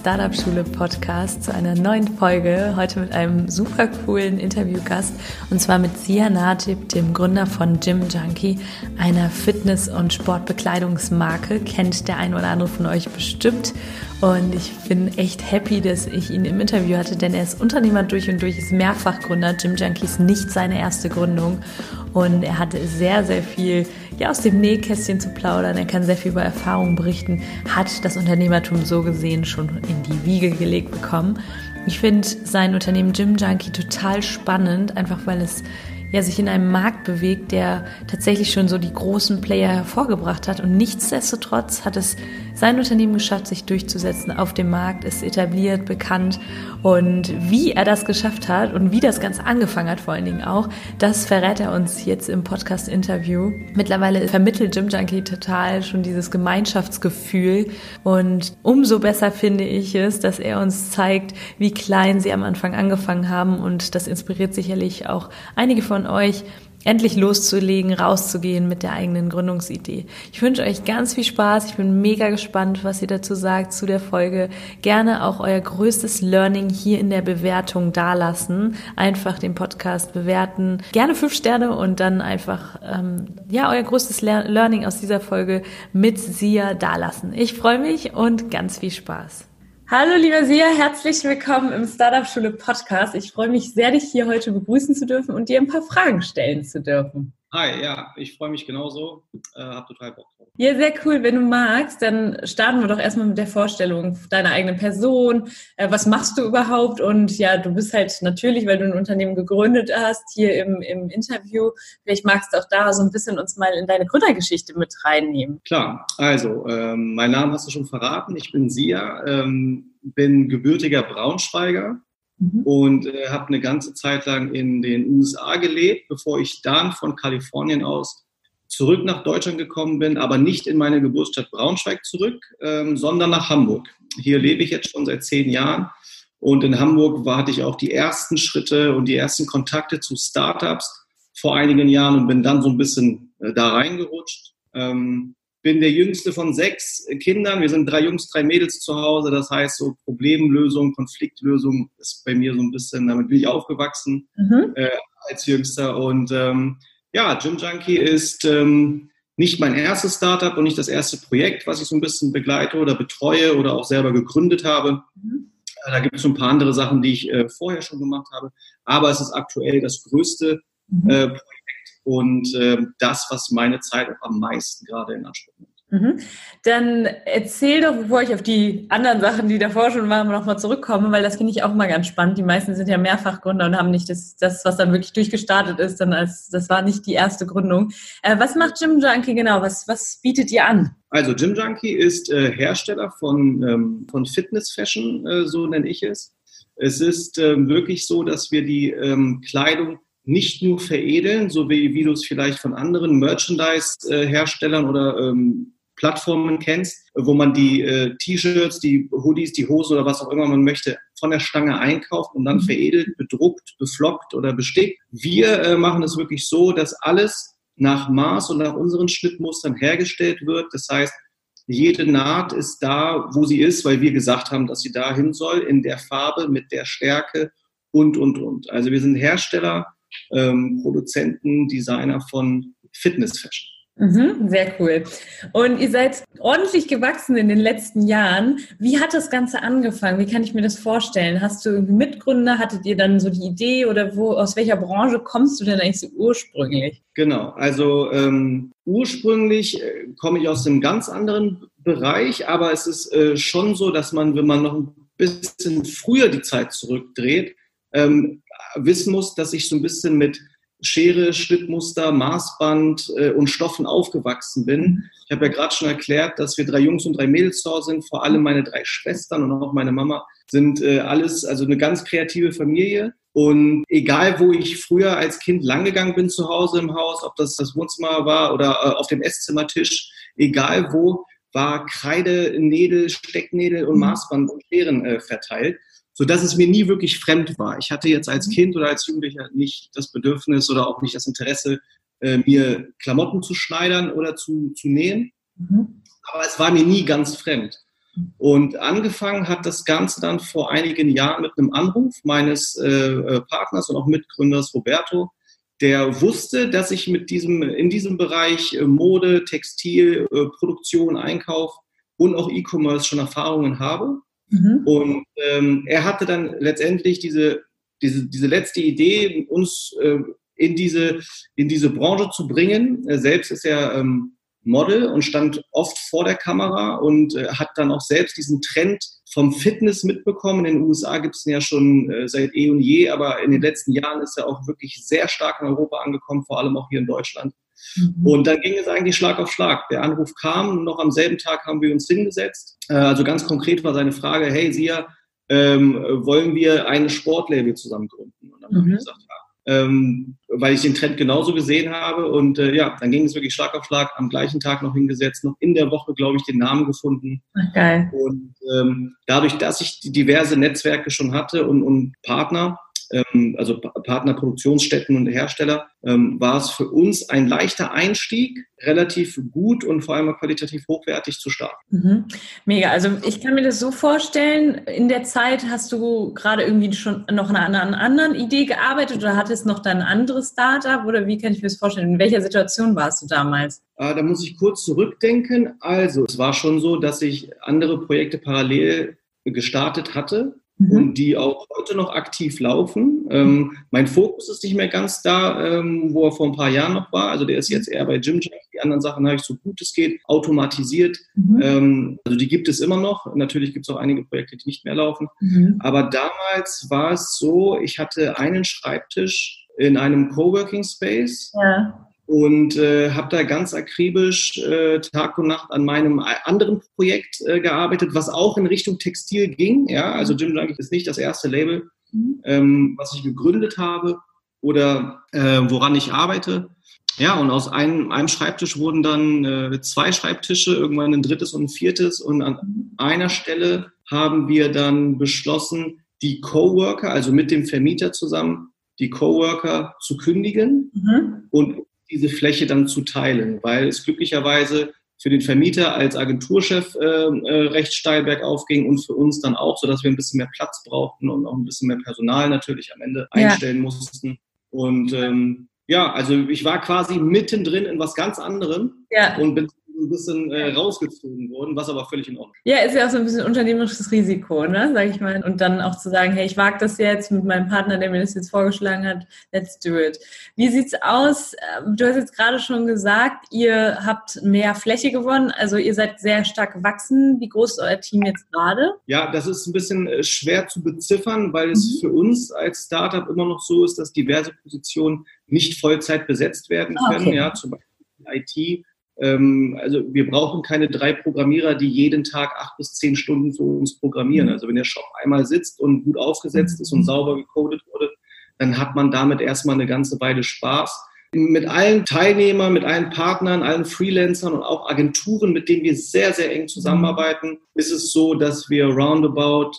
Startup Schule Podcast zu einer neuen Folge. Heute mit einem super coolen Interviewgast und zwar mit Sia Najib, dem Gründer von Gym Junkie, einer Fitness- und Sportbekleidungsmarke. Kennt der ein oder andere von euch bestimmt. Und ich bin echt happy, dass ich ihn im Interview hatte, denn er ist Unternehmer durch und durch, ist Mehrfachgründer. Gym Junkie ist nicht seine erste Gründung. Und er hatte sehr, sehr viel ja, aus dem Nähkästchen zu plaudern. Er kann sehr viel über Erfahrungen berichten, hat das Unternehmertum so gesehen schon in die Wiege gelegt bekommen. Ich finde sein Unternehmen Gym Junkie total spannend, einfach weil es ja sich in einem Markt bewegt, der tatsächlich schon so die großen Player hervorgebracht hat. Und nichtsdestotrotz hat es sein Unternehmen geschafft, sich durchzusetzen auf dem Markt, ist etabliert, bekannt. Und wie er das geschafft hat und wie das Ganze angefangen hat vor allen Dingen auch, das verrät er uns jetzt im Podcast-Interview. Mittlerweile vermittelt Jim Junkie total schon dieses Gemeinschaftsgefühl. Und umso besser finde ich es, dass er uns zeigt, wie klein sie am Anfang angefangen haben. Und das inspiriert sicherlich auch einige von euch, endlich loszulegen, rauszugehen mit der eigenen Gründungsidee. Ich wünsche euch ganz viel Spaß. Ich bin mega gespannt, was ihr dazu sagt zu der Folge. Gerne auch euer größtes Learning hier in der Bewertung dalassen. Einfach den Podcast bewerten. Gerne fünf Sterne und dann einfach ähm, ja euer größtes Learning aus dieser Folge mit Sia dalassen. Ich freue mich und ganz viel Spaß. Hallo, lieber Sia, herzlich willkommen im Startup Schule Podcast. Ich freue mich sehr, dich hier heute begrüßen zu dürfen und dir ein paar Fragen stellen zu dürfen. Hi, ja, ich freue mich genauso. Äh, hab total Bock drauf. Ja, sehr cool. Wenn du magst, dann starten wir doch erstmal mit der Vorstellung deiner eigenen Person. Äh, was machst du überhaupt? Und ja, du bist halt natürlich, weil du ein Unternehmen gegründet hast, hier im, im Interview. Vielleicht magst du auch da so ein bisschen uns mal in deine Gründergeschichte mit reinnehmen. Klar, also ähm, mein Name hast du schon verraten. Ich bin Sia, ähm, bin gebürtiger Braunschweiger mhm. und äh, habe eine ganze Zeit lang in den USA gelebt, bevor ich dann von Kalifornien aus zurück nach Deutschland gekommen bin, aber nicht in meine Geburtsstadt Braunschweig zurück, ähm, sondern nach Hamburg. Hier lebe ich jetzt schon seit zehn Jahren und in Hamburg hatte ich auch die ersten Schritte und die ersten Kontakte zu Startups vor einigen Jahren und bin dann so ein bisschen äh, da reingerutscht. Ähm, bin der jüngste von sechs Kindern. Wir sind drei Jungs, drei Mädels zu Hause. Das heißt, so Problemlösung, Konfliktlösung ist bei mir so ein bisschen, damit bin ich aufgewachsen mhm. äh, als Jüngster. Und ähm, ja, Gym Junkie ist ähm, nicht mein erstes Startup und nicht das erste Projekt, was ich so ein bisschen begleite oder betreue oder auch selber gegründet habe. Mhm. Äh, da gibt es so ein paar andere Sachen, die ich äh, vorher schon gemacht habe. Aber es ist aktuell das größte mhm. äh, Projekt und äh, das, was meine Zeit auch am meisten gerade in Anspruch nimmt. Mhm. Dann erzähl doch, bevor ich auf die anderen Sachen, die davor schon waren, nochmal zurückkomme, weil das finde ich auch mal ganz spannend. Die meisten sind ja Mehrfachgründer und haben nicht das, das, was dann wirklich durchgestartet ist, dann als das war nicht die erste Gründung. Äh, was macht Gym Junkie genau? Was, was bietet ihr an? Also Gym Junkie ist äh, Hersteller von, ähm, von Fitness Fashion, äh, so nenne ich es. Es ist ähm, wirklich so, dass wir die ähm, Kleidung nicht nur veredeln, so wie, wie du es vielleicht von anderen Merchandise-Herstellern oder ähm, Plattformen kennst, wo man die äh, T-Shirts, die Hoodies, die Hosen oder was auch immer man möchte, von der Stange einkauft und dann mhm. veredelt, bedruckt, beflockt oder bestickt. Wir äh, machen es wirklich so, dass alles nach Maß und nach unseren Schnittmustern hergestellt wird. Das heißt, jede Naht ist da, wo sie ist, weil wir gesagt haben, dass sie dahin soll, in der Farbe, mit der Stärke und, und, und. Also wir sind Hersteller ähm, Produzenten, Designer von Fitness Fashion. Mhm, sehr cool. Und ihr seid ordentlich gewachsen in den letzten Jahren. Wie hat das Ganze angefangen? Wie kann ich mir das vorstellen? Hast du Mitgründer? Hattet ihr dann so die Idee oder wo, aus welcher Branche kommst du denn eigentlich so ursprünglich? Genau, also ähm, ursprünglich äh, komme ich aus einem ganz anderen Bereich, aber es ist äh, schon so, dass man, wenn man noch ein bisschen früher die Zeit zurückdreht, ähm, wissen muss, dass ich so ein bisschen mit Schere, Schnittmuster, Maßband äh, und Stoffen aufgewachsen bin. Ich habe ja gerade schon erklärt, dass wir drei Jungs und drei Mädels zu Hause sind, vor allem meine drei Schwestern und auch meine Mama sind äh, alles, also eine ganz kreative Familie. Und egal, wo ich früher als Kind langgegangen bin zu Hause im Haus, ob das das Wohnzimmer war oder äh, auf dem Esszimmertisch, egal wo, war Kreide, Nägel, Stecknägel und mhm. Maßband und Scheren äh, verteilt, so dass es mir nie wirklich fremd war. Ich hatte jetzt als mhm. Kind oder als Jugendlicher nicht das Bedürfnis oder auch nicht das Interesse, äh, mir Klamotten zu schneidern oder zu, zu nähen. Mhm. Aber es war mir nie ganz fremd. Und angefangen hat das Ganze dann vor einigen Jahren mit einem Anruf meines äh, äh Partners und auch Mitgründers Roberto, der wusste, dass ich mit diesem, in diesem Bereich äh, Mode, Textil, äh, Produktion, Einkauf und auch E-Commerce schon Erfahrungen habe. Mhm. Und ähm, er hatte dann letztendlich diese, diese, diese letzte Idee, uns äh, in, diese, in diese Branche zu bringen. Er selbst ist ja ähm, Model und stand oft vor der Kamera und äh, hat dann auch selbst diesen Trend vom Fitness mitbekommen. In den USA gibt es ihn ja schon äh, seit eh und je, aber in den letzten Jahren ist er auch wirklich sehr stark in Europa angekommen, vor allem auch hier in Deutschland. Mhm. Und dann ging es eigentlich Schlag auf Schlag. Der Anruf kam, noch am selben Tag haben wir uns hingesetzt. Äh, also ganz konkret war seine Frage, hey Sia, ähm, wollen wir ein Sportlabel zusammen gründen? Und dann mhm. habe ich gesagt, ja, ähm, weil ich den Trend genauso gesehen habe. Und äh, ja, dann ging es wirklich Schlag auf Schlag, am gleichen Tag noch hingesetzt, noch in der Woche, glaube ich, den Namen gefunden. Geil. Und ähm, dadurch, dass ich diverse Netzwerke schon hatte und, und Partner, ähm, also Partnerproduktionsstätten und Hersteller, ähm, war es für uns ein leichter Einstieg, relativ gut und vor allem qualitativ hochwertig zu starten. Mhm. Mega. Also ich kann mir das so vorstellen, in der Zeit hast du gerade irgendwie schon noch an einer anderen Idee gearbeitet oder hattest noch dein anderes Startup oder wie kann ich mir das vorstellen? In welcher Situation warst du damals? Äh, da muss ich kurz zurückdenken. Also es war schon so, dass ich andere Projekte parallel gestartet hatte mhm. und die auch heute noch aktiv laufen. Ähm, mein Fokus ist nicht mehr ganz da, ähm, wo er vor ein paar Jahren noch war. Also der ist jetzt eher bei Gym Die anderen Sachen habe ich so gut es geht automatisiert. Mhm. Ähm, also die gibt es immer noch. Natürlich gibt es auch einige Projekte, die nicht mehr laufen. Mhm. Aber damals war es so, ich hatte einen Schreibtisch in einem Coworking Space. Ja und äh, habe da ganz akribisch äh, Tag und Nacht an meinem anderen Projekt äh, gearbeitet, was auch in Richtung Textil ging. Ja, also Jim Junkie ist nicht das erste Label, mhm. ähm, was ich gegründet habe oder äh, woran ich arbeite. Ja, und aus einem, einem Schreibtisch wurden dann äh, zwei Schreibtische, irgendwann ein drittes und ein viertes. Und an mhm. einer Stelle haben wir dann beschlossen, die Coworker, also mit dem Vermieter zusammen, die Coworker zu kündigen mhm. und diese Fläche dann zu teilen, weil es glücklicherweise für den Vermieter als Agenturchef äh, äh, recht steil bergauf ging und für uns dann auch, sodass wir ein bisschen mehr Platz brauchten und auch ein bisschen mehr Personal natürlich am Ende einstellen ja. mussten. Und ähm, ja, also ich war quasi mittendrin in was ganz anderem ja. und bin ein bisschen äh, rausgezogen worden, was aber völlig in Ordnung ist. Ja, ist ja auch so ein bisschen unternehmerisches Risiko, ne, sag ich mal. Und dann auch zu sagen, hey, ich wage das jetzt mit meinem Partner, der mir das jetzt vorgeschlagen hat, let's do it. Wie sieht's aus? Ähm, du hast jetzt gerade schon gesagt, ihr habt mehr Fläche gewonnen, also ihr seid sehr stark gewachsen. Wie groß ist euer Team jetzt gerade? Ja, das ist ein bisschen äh, schwer zu beziffern, weil es mhm. für uns als Startup immer noch so ist, dass diverse Positionen nicht Vollzeit besetzt werden ah, können. Okay. Ja, zum Beispiel IT also wir brauchen keine drei Programmierer, die jeden Tag acht bis zehn Stunden für uns programmieren. Mhm. Also wenn der Shop einmal sitzt und gut aufgesetzt ist und mhm. sauber gecodet wurde, dann hat man damit erstmal eine ganze Weile Spaß. Mit allen Teilnehmern, mit allen Partnern, allen Freelancern und auch Agenturen, mit denen wir sehr, sehr eng zusammenarbeiten, ist es so, dass wir roundabout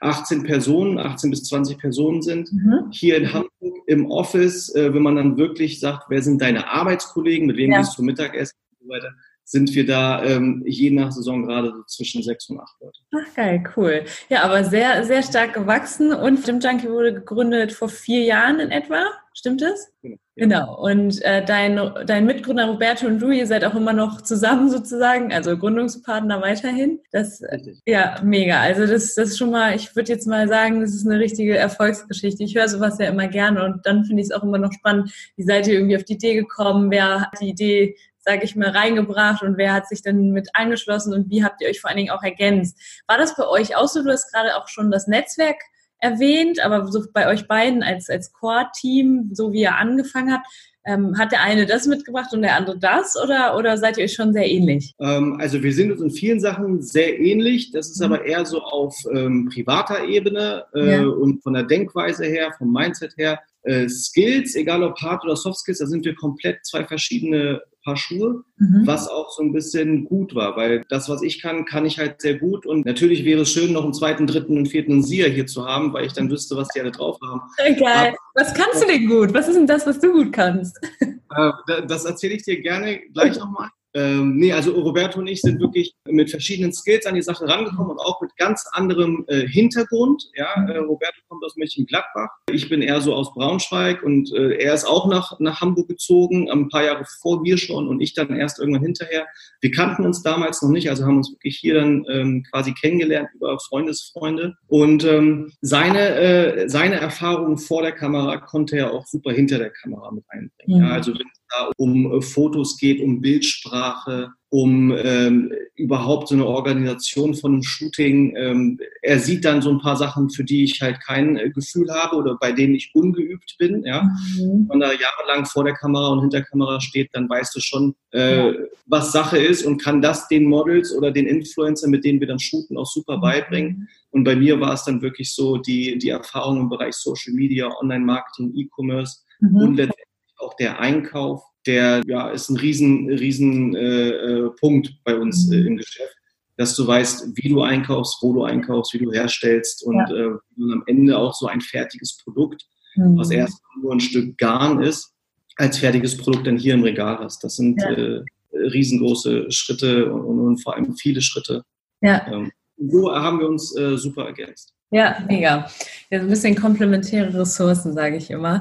18 Personen, 18 bis 20 Personen sind. Mhm. Hier in Hamburg im Office, äh, wenn man dann wirklich sagt, wer sind deine Arbeitskollegen, mit wem ja. gehst du Mittagessen, so weiter, sind wir da ähm, je nach Saison gerade so zwischen sechs und acht Leute. Ach geil, cool. Ja, aber sehr, sehr stark gewachsen und Gym Junkie wurde gegründet vor vier Jahren in etwa. Stimmt das? Genau. Genau. Und äh, dein, dein Mitgründer Roberto und du, ihr seid auch immer noch zusammen sozusagen, also Gründungspartner weiterhin. Das Richtig. ja mega. Also das, das ist schon mal, ich würde jetzt mal sagen, das ist eine richtige Erfolgsgeschichte. Ich höre sowas ja immer gerne und dann finde ich es auch immer noch spannend, wie seid ihr irgendwie auf die Idee gekommen, wer hat die Idee sage ich mal, reingebracht und wer hat sich dann mit angeschlossen und wie habt ihr euch vor allen Dingen auch ergänzt? War das bei euch auch so? Du hast gerade auch schon das Netzwerk erwähnt, aber so bei euch beiden als, als Core-Team, so wie ihr angefangen habt, ähm, hat der eine das mitgebracht und der andere das oder, oder seid ihr euch schon sehr ähnlich? Ähm, also wir sind uns in vielen Sachen sehr ähnlich. Das ist mhm. aber eher so auf ähm, privater Ebene äh, ja. und von der Denkweise her, vom Mindset her. Äh, Skills, egal ob Hard oder Soft Skills, da sind wir komplett zwei verschiedene Paar Schuhe, mhm. was auch so ein bisschen gut war, weil das, was ich kann, kann ich halt sehr gut. Und natürlich wäre es schön, noch einen zweiten, dritten und vierten Sia hier zu haben, weil ich dann wüsste, was die alle drauf haben. Geil. Aber, was kannst du denn gut? Was ist denn das, was du gut kannst? Äh, das erzähle ich dir gerne gleich nochmal. Ähm, nee, also Roberto und ich sind wirklich mit verschiedenen Skills an die Sache rangekommen und auch mit ganz anderem äh, Hintergrund. Ja, äh, Roberto kommt aus Mönchengladbach. Ich bin eher so aus Braunschweig und äh, er ist auch nach, nach Hamburg gezogen, ein paar Jahre vor mir schon und ich dann erst irgendwann hinterher. Wir kannten uns damals noch nicht, also haben uns wirklich hier dann ähm, quasi kennengelernt über Freundesfreunde. Und ähm, seine, äh, seine Erfahrungen vor der Kamera konnte er auch super hinter der Kamera mit einbringen. Mhm. Ja, also wenn da um äh, Fotos geht, um Bildsprache, um ähm, überhaupt so eine Organisation von einem Shooting. Ähm, er sieht dann so ein paar Sachen, für die ich halt kein äh, Gefühl habe oder bei denen ich ungeübt bin. Ja? Mhm. Wenn er jahrelang vor der Kamera und hinter der Kamera steht, dann weißt du schon, äh, ja. was Sache ist und kann das den Models oder den Influencern, mit denen wir dann shooten, auch super mhm. beibringen. Und bei mir war es dann wirklich so die, die Erfahrung im Bereich Social Media, Online-Marketing, E-Commerce mhm. und letztendlich auch der Einkauf, der ja, ist ein riesen, riesen äh, äh Punkt bei uns äh, im Geschäft, dass du weißt, wie du einkaufst, wo du einkaufst, wie du herstellst und, ja. äh, und am Ende auch so ein fertiges Produkt, mhm. was erst nur ein Stück Garn ist, als fertiges Produkt dann hier im Regal hast. Das sind ja. äh, riesengroße Schritte und, und, vor allem viele Schritte. Ja. Ähm, so haben wir uns äh, super ergänzt. Ja, mega. Ja, so ein bisschen komplementäre Ressourcen, sage ich immer.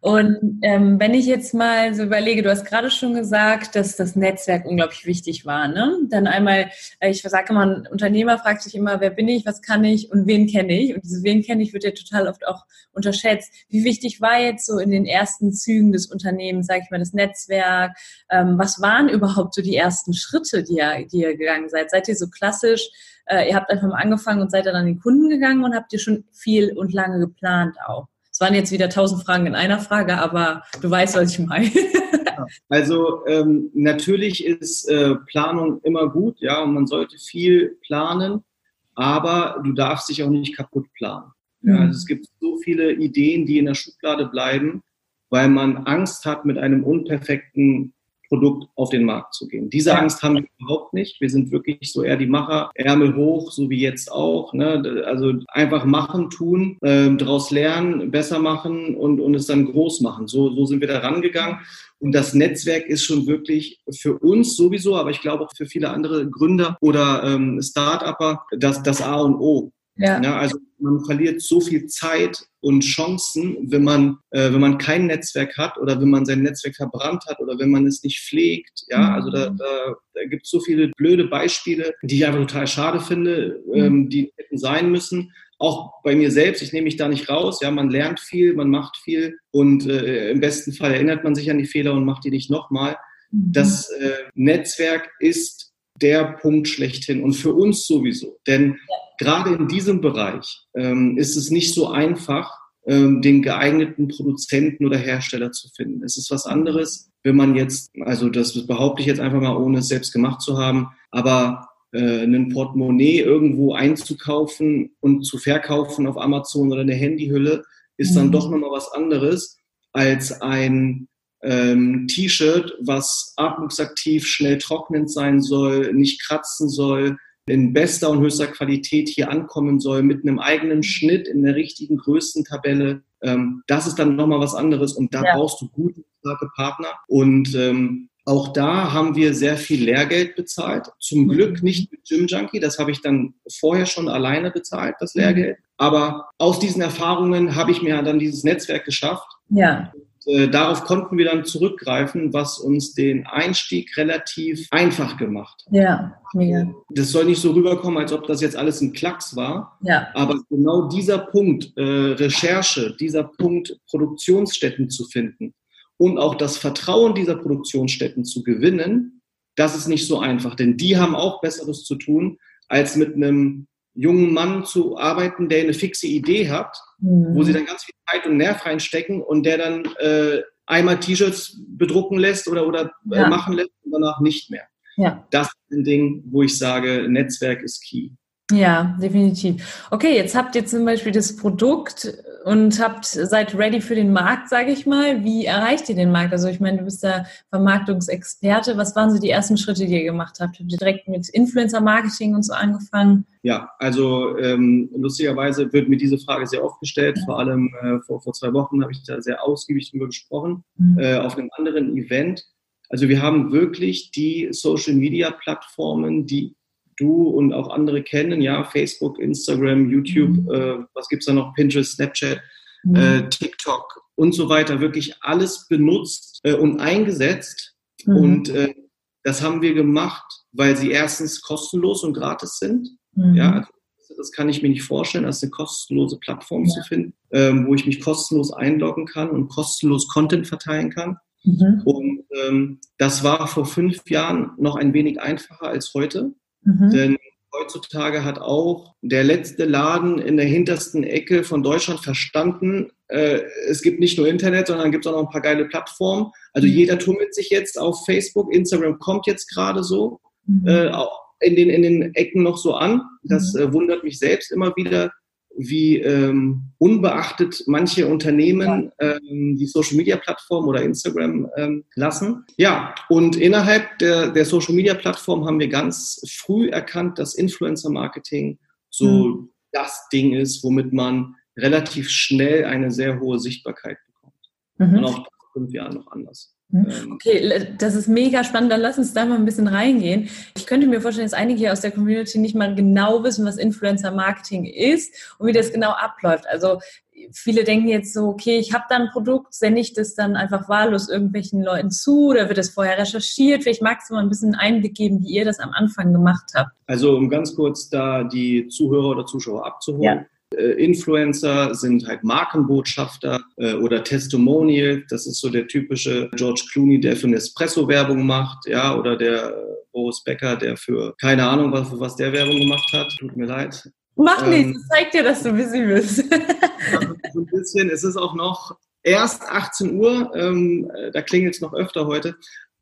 Und ähm, wenn ich jetzt mal so überlege, du hast gerade schon gesagt, dass das Netzwerk unglaublich wichtig war. Ne? Dann einmal, äh, ich sage immer, ein Unternehmer fragt sich immer, wer bin ich, was kann ich und wen kenne ich? Und diese wen kenne ich wird ja total oft auch unterschätzt. Wie wichtig war jetzt so in den ersten Zügen des Unternehmens, sage ich mal, das Netzwerk? Ähm, was waren überhaupt so die ersten Schritte, die ihr, die ihr gegangen seid? Seid ihr so klassisch? Äh, ihr habt einfach mal angefangen und seid dann an den Kunden gegangen und habt ihr schon viel und lange geplant auch? Es waren jetzt wieder tausend Fragen in einer Frage, aber du weißt, was ich meine. also ähm, natürlich ist äh, Planung immer gut, ja, und man sollte viel planen, aber du darfst dich auch nicht kaputt planen. Ja, mhm. also es gibt so viele Ideen, die in der Schublade bleiben, weil man Angst hat, mit einem unperfekten Produkt auf den Markt zu gehen. Diese. Angst haben wir überhaupt nicht. Wir sind wirklich so eher die Macher, Ärmel hoch, so wie jetzt auch. Ne? Also einfach machen, tun, äh, daraus lernen, besser machen und, und es dann groß machen. So, so sind wir da rangegangen. Und das Netzwerk ist schon wirklich für uns sowieso, aber ich glaube auch für viele andere Gründer oder ähm, Start-Upper das, das A und O. Ja. ja. also man verliert so viel Zeit und Chancen, wenn man, äh, wenn man kein Netzwerk hat oder wenn man sein Netzwerk verbrannt hat oder wenn man es nicht pflegt. Ja, mhm. also da, da, da gibt es so viele blöde Beispiele, die ich einfach total schade finde, mhm. ähm, die hätten sein müssen. Auch bei mir selbst, ich nehme mich da nicht raus. Ja, man lernt viel, man macht viel und äh, im besten Fall erinnert man sich an die Fehler und macht die nicht nochmal. Mhm. Das äh, Netzwerk ist der Punkt schlechthin und für uns sowieso. Denn gerade in diesem Bereich ähm, ist es nicht so einfach, ähm, den geeigneten Produzenten oder Hersteller zu finden. Es ist was anderes, wenn man jetzt, also das behaupte ich jetzt einfach mal, ohne es selbst gemacht zu haben, aber äh, ein Portemonnaie irgendwo einzukaufen und zu verkaufen auf Amazon oder eine Handyhülle ist dann mhm. doch nochmal was anderes als ein ähm, T-Shirt, was atmungsaktiv, schnell trocknend sein soll, nicht kratzen soll, in bester und höchster Qualität hier ankommen soll, mit einem eigenen Schnitt in der richtigen Größentabelle. Ähm, das ist dann nochmal was anderes und da ja. brauchst du gute, starke Partner. Und ähm, auch da haben wir sehr viel Lehrgeld bezahlt. Zum mhm. Glück nicht mit Gym Junkie, das habe ich dann vorher schon alleine bezahlt, das mhm. Lehrgeld. Aber aus diesen Erfahrungen habe ich mir dann dieses Netzwerk geschafft. Ja äh, darauf konnten wir dann zurückgreifen, was uns den Einstieg relativ einfach gemacht hat. Ja, mega. Das soll nicht so rüberkommen, als ob das jetzt alles ein Klacks war. Ja. Aber genau dieser Punkt äh, Recherche, dieser Punkt Produktionsstätten zu finden und auch das Vertrauen dieser Produktionsstätten zu gewinnen, das ist nicht so einfach, denn die haben auch Besseres zu tun, als mit einem jungen Mann zu arbeiten, der eine fixe Idee hat, mhm. wo sie dann ganz viel Zeit und Nerv reinstecken und der dann äh, einmal T-Shirts bedrucken lässt oder, oder äh, ja. machen lässt und danach nicht mehr. Ja. Das ist ein Ding, wo ich sage, Netzwerk ist key. Ja, definitiv. Okay, jetzt habt ihr zum Beispiel das Produkt und habt seid ready für den Markt, sage ich mal. Wie erreicht ihr den Markt? Also ich meine, du bist der Vermarktungsexperte. Was waren so die ersten Schritte, die ihr gemacht habt? Habt ihr direkt mit Influencer-Marketing und so angefangen? Ja, also ähm, lustigerweise wird mir diese Frage sehr oft gestellt. Vor allem äh, vor, vor zwei Wochen habe ich da sehr ausgiebig drüber gesprochen mhm. äh, auf einem anderen Event. Also wir haben wirklich die Social-Media-Plattformen, die du und auch andere kennen, ja, Facebook, Instagram, YouTube, mhm. äh, was gibt's da noch, Pinterest, Snapchat, mhm. äh, TikTok und so weiter, wirklich alles benutzt äh, und eingesetzt. Mhm. Und äh, das haben wir gemacht, weil sie erstens kostenlos und gratis sind. Mhm. Ja, also das kann ich mir nicht vorstellen, als eine kostenlose Plattform ja. zu finden, ähm, wo ich mich kostenlos einloggen kann und kostenlos Content verteilen kann. Mhm. Und ähm, das war vor fünf Jahren noch ein wenig einfacher als heute. Mhm. Denn heutzutage hat auch der letzte Laden in der hintersten Ecke von Deutschland verstanden, äh, es gibt nicht nur Internet, sondern gibt es auch noch ein paar geile Plattformen. Also mhm. jeder tummelt sich jetzt auf Facebook, Instagram kommt jetzt gerade so, mhm. äh, in den, in den Ecken noch so an. Das mhm. äh, wundert mich selbst immer wieder, wie ähm, unbeachtet manche Unternehmen ähm, die Social Media Plattform oder Instagram ähm, lassen. Ja, und innerhalb der, der Social Media Plattform haben wir ganz früh erkannt, dass Influencer Marketing so mhm. das Ding ist, womit man relativ schnell eine sehr hohe Sichtbarkeit bekommt. Mhm. Und auch fünf Jahren noch anders. Mhm. Ähm, okay, das ist mega spannend. Dann lass uns da mal ein bisschen reingehen. Ich könnte mir vorstellen, dass einige hier aus der Community nicht mal genau wissen, was Influencer Marketing ist und wie das genau abläuft. Also viele denken jetzt so, okay, ich habe da ein Produkt, sende ich das dann einfach wahllos irgendwelchen Leuten zu oder wird das vorher recherchiert? Vielleicht magst du mal ein bisschen Einblick geben, wie ihr das am Anfang gemacht habt. Also um ganz kurz da die Zuhörer oder Zuschauer abzuholen. Ja. Äh, Influencer sind halt Markenbotschafter äh, oder Testimonial. Das ist so der typische George Clooney, der für eine Espresso-Werbung macht, ja, oder der äh, Boris Becker, der für keine Ahnung, was, für was der Werbung gemacht hat. Tut mir leid. Mach ähm, nichts, zeig dir, dass du busy bist. so ein bisschen. Es ist auch noch erst 18 Uhr, ähm, da klingelt es noch öfter heute.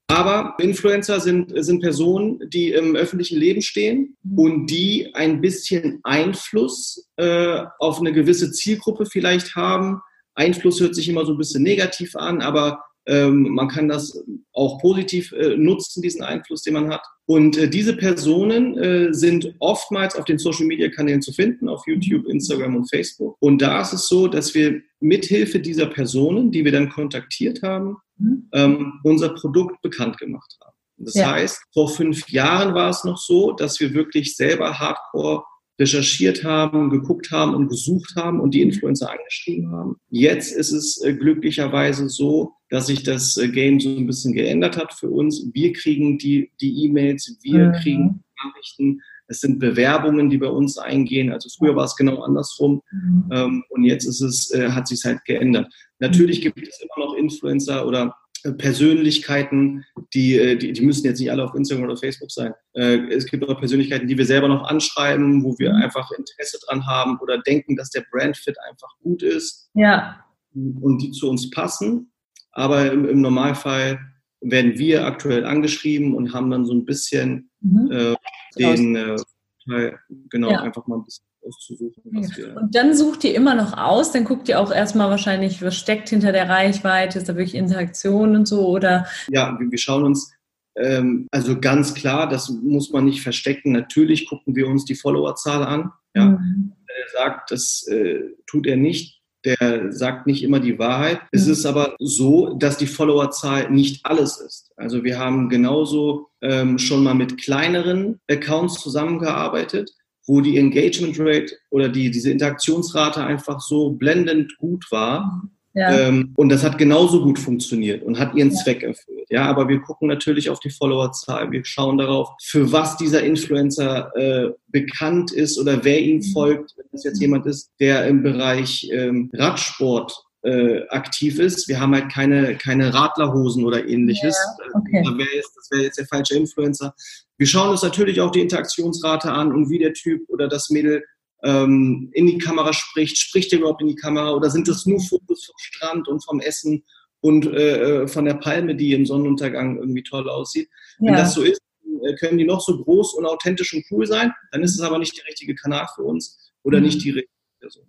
Aber Influencer sind, sind Personen, die im öffentlichen Leben stehen mhm. und die ein bisschen Einfluss äh, auf eine gewisse Zielgruppe vielleicht haben. Einfluss hört sich immer so ein bisschen negativ an, aber ähm, man kann das auch positiv äh, nutzen, diesen Einfluss, den man hat. Und äh, diese Personen äh, sind oftmals auf den Social-Media-Kanälen zu finden, auf YouTube, Instagram und Facebook. Und da ist es so, dass wir mithilfe dieser Personen, die wir dann kontaktiert haben, mhm. ähm, unser Produkt bekannt gemacht haben. Das ja. heißt, vor fünf Jahren war es noch so, dass wir wirklich selber Hardcore recherchiert haben, geguckt haben und gesucht haben und die Influencer angeschrieben haben. Jetzt ist es äh, glücklicherweise so, dass sich das äh, Game so ein bisschen geändert hat für uns. Wir kriegen die die E-Mails, wir mhm. kriegen Nachrichten. Es sind Bewerbungen, die bei uns eingehen. Also früher war es genau andersrum. Mhm. Ähm, und jetzt ist es, äh, hat sich halt geändert. Natürlich gibt es immer noch Influencer oder Persönlichkeiten, die, äh, die, die müssen jetzt nicht alle auf Instagram oder Facebook sein. Äh, es gibt auch Persönlichkeiten, die wir selber noch anschreiben, wo wir mhm. einfach Interesse dran haben oder denken, dass der Brandfit einfach gut ist. Ja. Und die zu uns passen. Aber im, im Normalfall werden wir aktuell angeschrieben und haben dann so ein bisschen mhm. äh, den äh, genau ja. einfach mal ein bisschen auszusuchen. Ja. Und dann sucht ihr immer noch aus, dann guckt ihr auch erstmal wahrscheinlich, was steckt hinter der Reichweite, ist da wirklich Interaktion und so oder? Ja, wir, wir schauen uns ähm, also ganz klar, das muss man nicht verstecken. Natürlich gucken wir uns die Followerzahl an. Ja. Mhm. Er sagt, das äh, tut er nicht. Der sagt nicht immer die Wahrheit. Mhm. Es ist aber so, dass die Followerzahl nicht alles ist. Also wir haben genauso ähm, schon mal mit kleineren Accounts zusammengearbeitet wo die Engagement Rate oder die, diese Interaktionsrate einfach so blendend gut war. Ja. Ähm, und das hat genauso gut funktioniert und hat ihren ja. Zweck erfüllt. Ja, aber wir gucken natürlich auf die Followerzahl. Wir schauen darauf, für was dieser Influencer äh, bekannt ist oder wer ihm mhm. folgt. Wenn das jetzt jemand ist, der im Bereich ähm, Radsport äh, aktiv ist. Wir haben halt keine, keine Radlerhosen oder ähnliches. Ja, okay. Das wäre jetzt, wär jetzt der falsche Influencer. Wir schauen uns natürlich auch die Interaktionsrate an und wie der Typ oder das Mädel ähm, in die Kamera spricht. Spricht er überhaupt in die Kamera oder sind das nur Fotos vom Strand und vom Essen und äh, äh, von der Palme, die im Sonnenuntergang irgendwie toll aussieht? Ja. Wenn das so ist, äh, können die noch so groß und authentisch und cool sein, dann ist es aber nicht der richtige Kanal für uns oder mhm. nicht die richtige Person.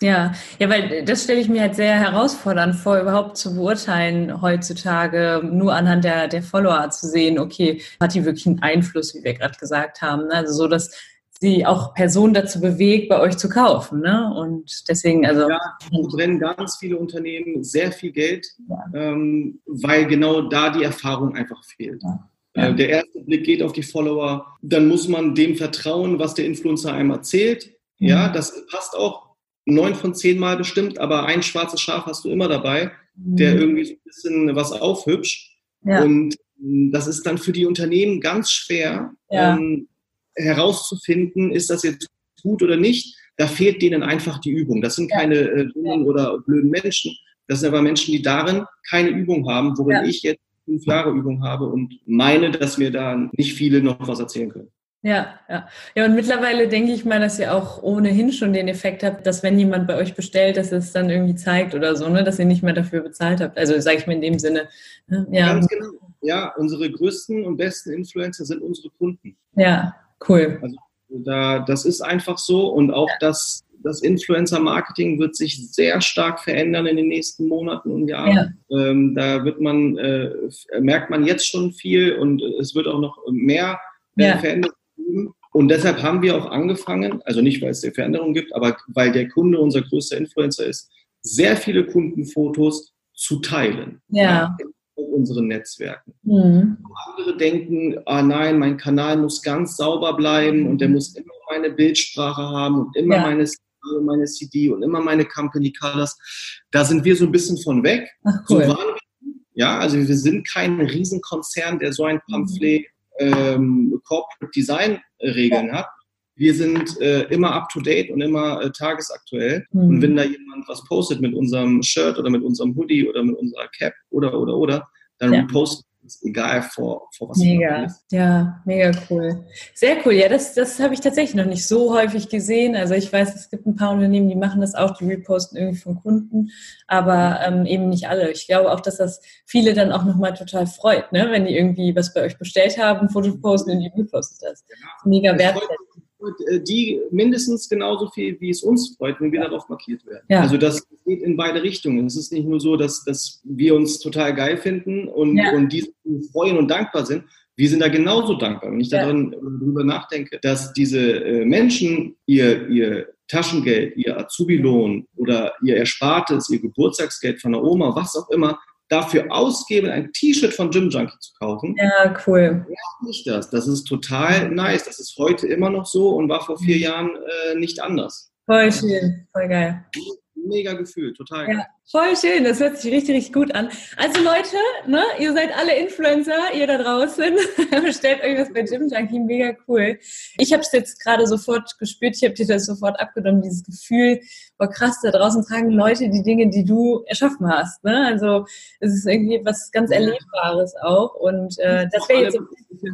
Ja, ja, weil das stelle ich mir halt sehr herausfordernd vor, überhaupt zu beurteilen heutzutage, nur anhand der, der Follower zu sehen, okay, hat die wirklich einen Einfluss, wie wir gerade gesagt haben. Ne? Also so, dass sie auch Personen dazu bewegt, bei euch zu kaufen. Ne? Und deswegen, also. Ja, brennen ganz viele Unternehmen sehr viel Geld, ja. ähm, weil genau da die Erfahrung einfach fehlt. Ja. Ja. Äh, der erste Blick geht auf die Follower, dann muss man dem vertrauen, was der Influencer einem erzählt. Mhm. Ja, das passt auch neun von zehn Mal bestimmt, aber ein schwarzes Schaf hast du immer dabei, mhm. der irgendwie so ein bisschen was aufhübscht. Ja. Und hm, das ist dann für die Unternehmen ganz schwer ja. ähm, herauszufinden, ist das jetzt gut oder nicht. Da fehlt denen einfach die Übung. Das sind keine äh, dummen oder blöden Menschen. Das sind aber Menschen, die darin keine Übung haben, worin ich jetzt fünf Jahre Übung habe und meine, dass mir da nicht viele noch was erzählen können. Ja, ja. Ja, und mittlerweile denke ich mal, dass ihr auch ohnehin schon den Effekt habt, dass wenn jemand bei euch bestellt, dass es dann irgendwie zeigt oder so, ne, dass ihr nicht mehr dafür bezahlt habt. Also sage ich mir in dem Sinne. Ne? Ja. Ganz genau. Ja, unsere größten und besten Influencer sind unsere Kunden. Ja, cool. Also da, das ist einfach so und auch ja. das, das Influencer-Marketing wird sich sehr stark verändern in den nächsten Monaten und Jahren. Ja. Ähm, da wird man, äh, merkt man jetzt schon viel und es wird auch noch mehr äh, ja. verändert und deshalb haben wir auch angefangen, also nicht, weil es eine Veränderung gibt, aber weil der Kunde unser größter Influencer ist, sehr viele Kundenfotos zu teilen. Ja. In unseren Netzwerken. Mhm. Andere denken, ah nein, mein Kanal muss ganz sauber bleiben und der muss immer meine Bildsprache haben und immer ja. meine meine CD und immer meine Company Colors. Da sind wir so ein bisschen von weg. Ach, cool. So waren wir. Ja, also wir sind kein Riesenkonzern, der so ein Pamphlet ähm, Corporate Design Regeln ja. hat. Wir sind äh, immer up to date und immer äh, tagesaktuell. Mhm. Und wenn da jemand was postet mit unserem Shirt oder mit unserem Hoodie oder mit unserer Cap oder oder oder, dann ja. reposten ist egal vor, vor was Mega, ja, mega cool. Sehr cool. Ja, das, das habe ich tatsächlich noch nicht so häufig gesehen. Also ich weiß, es gibt ein paar Unternehmen, die machen das auch, die reposten irgendwie von Kunden, aber ähm, eben nicht alle. Ich glaube auch, dass das viele dann auch nochmal total freut, ne? wenn die irgendwie was bei euch bestellt haben, Foto posten und die reposten das. Ja, mega wertschätzend äh, die mindestens genauso viel, wie es uns freut, wenn wir ja. darauf markiert werden. Ja. Also das geht in beide Richtungen. Es ist nicht nur so, dass, dass wir uns total geil finden und, ja. und die freuen und dankbar sind. Wir sind da genauso dankbar. Wenn ich darüber nachdenke, dass diese äh, Menschen ihr, ihr Taschengeld, ihr Azubi-Lohn oder ihr Erspartes, ihr Geburtstagsgeld von der Oma, was auch immer, dafür ausgeben, ein T-Shirt von Gym Junkie zu kaufen. Ja, cool. Ja, nicht das. Das ist total nice. Das ist heute immer noch so und war vor vier Jahren äh, nicht anders. Voll schön, voll geil mega Gefühl, total. Ja, voll schön, das hört sich richtig, richtig gut an. Also Leute, ne, ihr seid alle Influencer, ihr da draußen, bestellt euch was bei Gym Junkie, mega cool. Ich habe es jetzt gerade sofort gespürt, ich habe dir das sofort abgenommen, dieses Gefühl, boah krass, da draußen tragen Leute die Dinge, die du erschaffen hast. Ne? Also es ist irgendwie was ganz Erlebbares auch und äh, das wäre jetzt...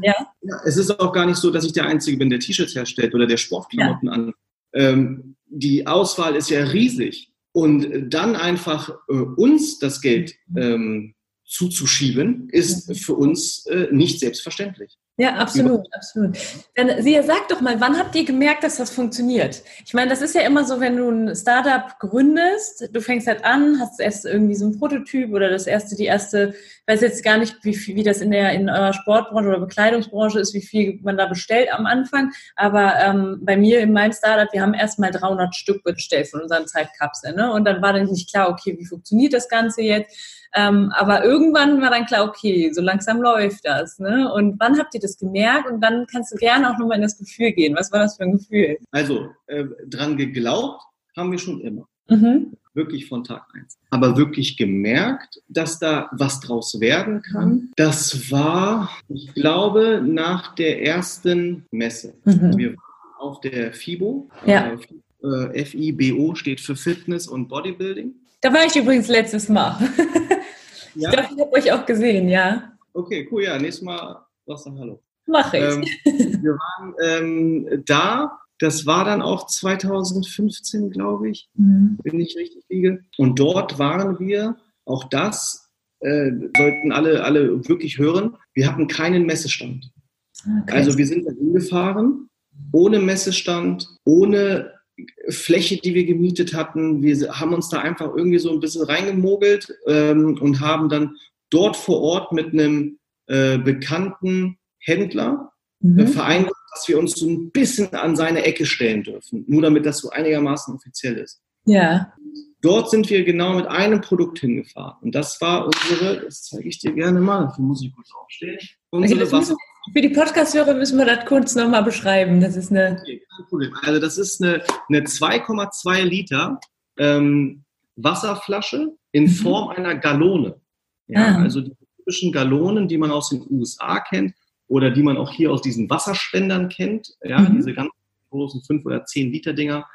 Ja? ja? Es ist auch gar nicht so, dass ich der Einzige bin, der T-Shirts herstellt oder der Sportklamotten ja. an. Ähm, die Auswahl ist ja riesig. Und dann einfach äh, uns das Geld ähm, zuzuschieben, ist für uns äh, nicht selbstverständlich. Ja, absolut, absolut. Dann, Sie sag doch mal, wann habt ihr gemerkt, dass das funktioniert? Ich meine, das ist ja immer so, wenn du ein Startup gründest, du fängst halt an, hast erst irgendwie so ein Prototyp oder das erste, die erste, weiß jetzt gar nicht, wie, wie das in der in eurer Sportbranche oder Bekleidungsbranche ist, wie viel man da bestellt am Anfang. Aber ähm, bei mir in meinem Startup, wir haben erst mal 300 Stück bestellt von unseren Zeitkapseln, ne? Und dann war dann nicht klar, okay, wie funktioniert das Ganze jetzt? Ähm, aber irgendwann war dann klar, okay, so langsam läuft das. Ne? Und wann habt ihr das gemerkt? Und dann kannst du gerne auch nochmal in das Gefühl gehen. Was war das für ein Gefühl? Also, äh, dran geglaubt haben wir schon immer. Mhm. Wirklich von Tag eins. Aber wirklich gemerkt, dass da was draus werden kann, das war, ich glaube, nach der ersten Messe. Mhm. Wir waren auf der FIBO. Ja. Äh, FIBO steht für Fitness und Bodybuilding. Da war ich übrigens letztes Mal. Ja? Ich glaube, ich habe euch auch gesehen, ja. Okay, cool, ja. Nächstes Mal sagst du Hallo. Mach ich. Ähm, wir waren ähm, da das war dann auch 2015, glaube ich, mhm. wenn ich richtig liege. Und dort waren wir, auch das äh, sollten alle, alle wirklich hören, wir hatten keinen Messestand. Okay. Also wir sind da hingefahren, ohne Messestand, ohne Fläche, die wir gemietet hatten. Wir haben uns da einfach irgendwie so ein bisschen reingemogelt ähm, und haben dann dort vor Ort mit einem äh, bekannten Händler mhm. vereinbart, dass wir uns so ein bisschen an seine Ecke stellen dürfen, nur damit das so einigermaßen offiziell ist. Ja. Dort sind wir genau mit einem Produkt hingefahren. Und das war unsere, das zeige ich dir gerne mal, dafür muss ich kurz aufstehen. Unsere okay, Wasser für die Podcast-Hörer müssen wir das kurz nochmal beschreiben. Das ist eine. Okay, kein Problem. Also, das ist eine, eine 2,2 Liter ähm, Wasserflasche in mhm. Form einer Gallone. Ja, ah. Also die typischen Gallonen, die man aus den USA kennt, oder die man auch hier aus diesen Wasserspendern kennt, ja, mhm. diese ganz großen 5 oder 10 Liter Dinger,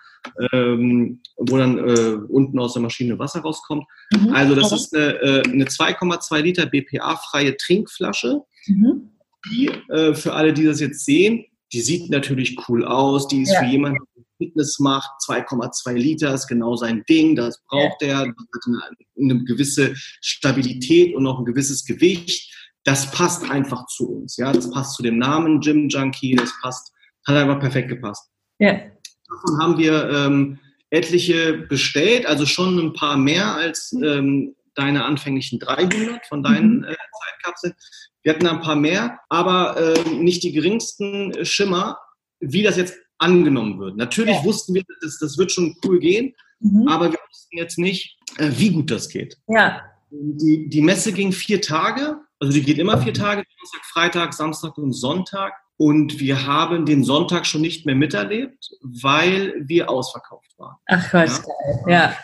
ähm, wo dann äh, unten aus der Maschine Wasser rauskommt. Mhm. Also das ist eine, äh, eine 2,2 Liter BPA-freie Trinkflasche, mhm. die äh, für alle, die das jetzt sehen, die sieht natürlich cool aus, die ist ja. für jemanden, der Fitness macht, 2,2 Liter ist genau sein Ding, das braucht ja. er, hat eine, eine gewisse Stabilität und auch ein gewisses Gewicht das passt einfach zu uns. Ja, das passt zu dem Namen Gym Junkie, das passt, hat einfach perfekt gepasst. Ja. Davon haben wir ähm, etliche bestellt, also schon ein paar mehr als ähm, deine anfänglichen 300 von deinen mhm. äh, Zeitkapseln. Wir hatten ein paar mehr, aber äh, nicht die geringsten Schimmer, wie das jetzt angenommen wird. Natürlich ja. wussten wir, das, das wird schon cool gehen, mhm. aber wir wussten jetzt nicht, äh, wie gut das geht. Ja. Die, die Messe ging vier Tage also die geht immer vier Tage, Donnerstag, Freitag, Samstag und Sonntag. Und wir haben den Sonntag schon nicht mehr miterlebt, weil wir ausverkauft waren. Ach was, ja. ja.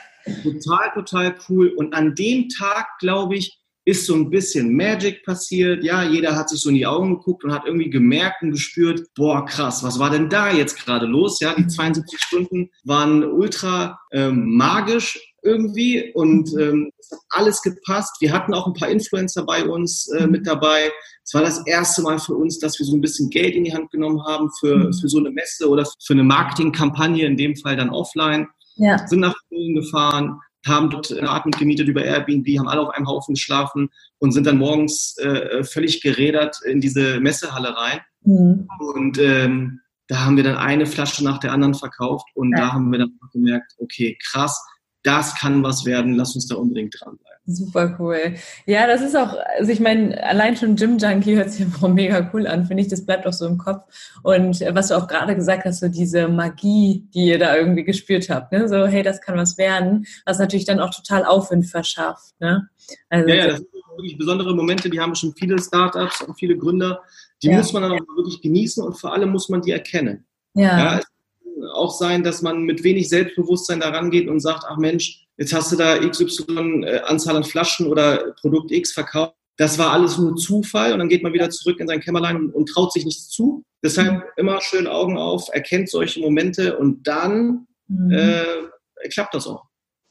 Total, total cool. Und an dem Tag, glaube ich, ist so ein bisschen Magic passiert. Ja, jeder hat sich so in die Augen geguckt und hat irgendwie gemerkt und gespürt, boah, krass, was war denn da jetzt gerade los? Ja, die 72 Stunden waren ultra ähm, magisch irgendwie und ähm, es hat alles gepasst. Wir hatten auch ein paar Influencer bei uns äh, mit dabei. Es war das erste Mal für uns, dass wir so ein bisschen Geld in die Hand genommen haben für, mhm. für so eine Messe oder für eine Marketingkampagne, in dem Fall dann offline. Ja. Sind nach Polen gefahren, haben dort eine Art gemietet über Airbnb, haben alle auf einem Haufen geschlafen und sind dann morgens äh, völlig gerädert in diese Messehalle rein. Mhm. Und ähm, da haben wir dann eine Flasche nach der anderen verkauft und ja. da haben wir dann gemerkt, okay, krass, das kann was werden, lass uns da unbedingt dranbleiben. Super cool. Ja, das ist auch, also ich meine, allein schon Gym Junkie hört sich einfach mega cool an, finde ich, das bleibt auch so im Kopf. Und äh, was du auch gerade gesagt hast, so diese Magie, die ihr da irgendwie gespürt habt, ne? so, hey, das kann was werden, was natürlich dann auch total Aufwind verschafft. Ne? Also, ja, ja, das sind wirklich besondere Momente, die haben schon viele Startups und viele Gründer, die ja. muss man dann auch wirklich genießen und vor allem muss man die erkennen. Ja. ja auch sein, dass man mit wenig Selbstbewusstsein daran geht und sagt, ach Mensch, jetzt hast du da XY äh, Anzahl an Flaschen oder Produkt X verkauft. Das war alles nur Zufall und dann geht man wieder zurück in sein Kämmerlein und, und traut sich nichts zu. Deshalb immer schön Augen auf, erkennt solche Momente und dann mhm. äh, klappt das auch.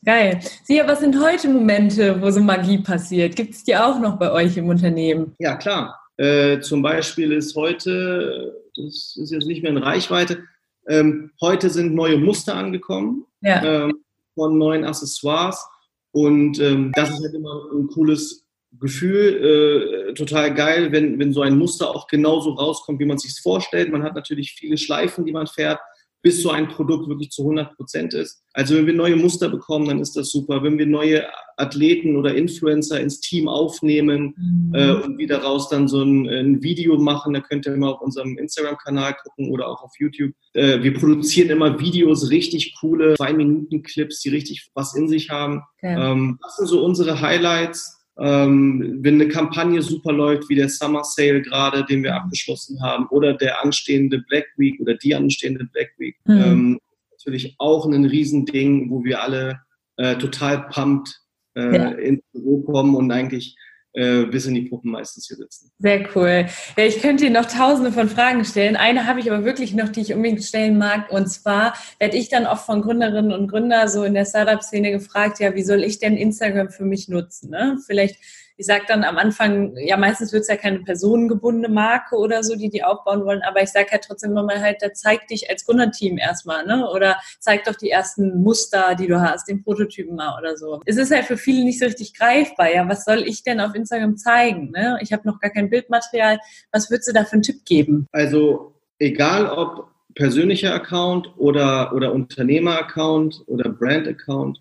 Geil. Sia, was sind heute Momente, wo so Magie passiert? Gibt es die auch noch bei euch im Unternehmen? Ja, klar. Äh, zum Beispiel ist heute, das ist jetzt nicht mehr in Reichweite, ähm, heute sind neue Muster angekommen ja. ähm, von neuen Accessoires und ähm, das ist halt immer ein cooles Gefühl, äh, total geil, wenn, wenn so ein Muster auch genauso rauskommt, wie man es sich vorstellt. Man hat natürlich viele Schleifen, die man fährt, bis so ein Produkt wirklich zu 100 Prozent ist. Also wenn wir neue Muster bekommen, dann ist das super. Wenn wir neue Athleten oder Influencer ins Team aufnehmen mhm. äh, und wieder raus dann so ein, ein, Video machen, da könnt ihr immer auf unserem Instagram-Kanal gucken oder auch auf YouTube. Äh, wir produzieren immer Videos, richtig coole Zwei-Minuten-Clips, die richtig was in sich haben. Okay. Ähm, das sind so unsere Highlights. Ähm, wenn eine Kampagne super läuft, wie der Summer Sale gerade, den wir abgeschlossen haben, oder der anstehende Black Week oder die anstehende Black Week, mhm. ähm, natürlich auch ein Riesending, wo wir alle äh, total pumped äh, ja. ins Büro kommen und eigentlich bis in die Puppen meistens hier sitzen. Sehr cool. Ja, ich könnte Ihnen noch tausende von Fragen stellen. Eine habe ich aber wirklich noch, die ich unbedingt stellen mag. Und zwar werde ich dann oft von Gründerinnen und Gründern so in der Startup-Szene gefragt, ja, wie soll ich denn Instagram für mich nutzen? Ne? Vielleicht ich sage dann am Anfang, ja meistens wird es ja keine personengebundene Marke oder so, die die aufbauen wollen, aber ich sage halt trotzdem immer mal halt, da zeig dich als Gründerteam erstmal, ne? Oder zeig doch die ersten Muster, die du hast, den Prototypen mal oder so. Es ist halt für viele nicht so richtig greifbar. Ja, was soll ich denn auf Instagram zeigen? Ne? Ich habe noch gar kein Bildmaterial. Was würdest du da für einen Tipp geben? Also egal ob persönlicher Account oder, oder Unternehmer-Account oder Brand-Account,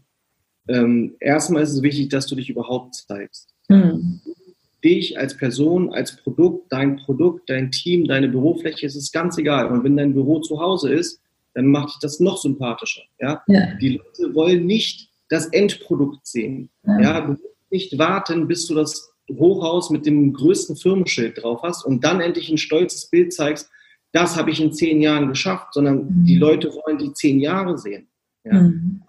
ähm, erstmal ist es wichtig, dass du dich überhaupt zeigst. Hm. Dich als Person, als Produkt, dein Produkt, dein Team, deine Bürofläche, es ist ganz egal. Und wenn dein Büro zu Hause ist, dann macht dich das noch sympathischer. Ja? ja. Die Leute wollen nicht das Endprodukt sehen. Ja. ja, du musst nicht warten, bis du das Hochhaus mit dem größten Firmenschild drauf hast und dann endlich ein stolzes Bild zeigst, das habe ich in zehn Jahren geschafft, sondern mhm. die Leute wollen die zehn Jahre sehen. Ja. Mhm.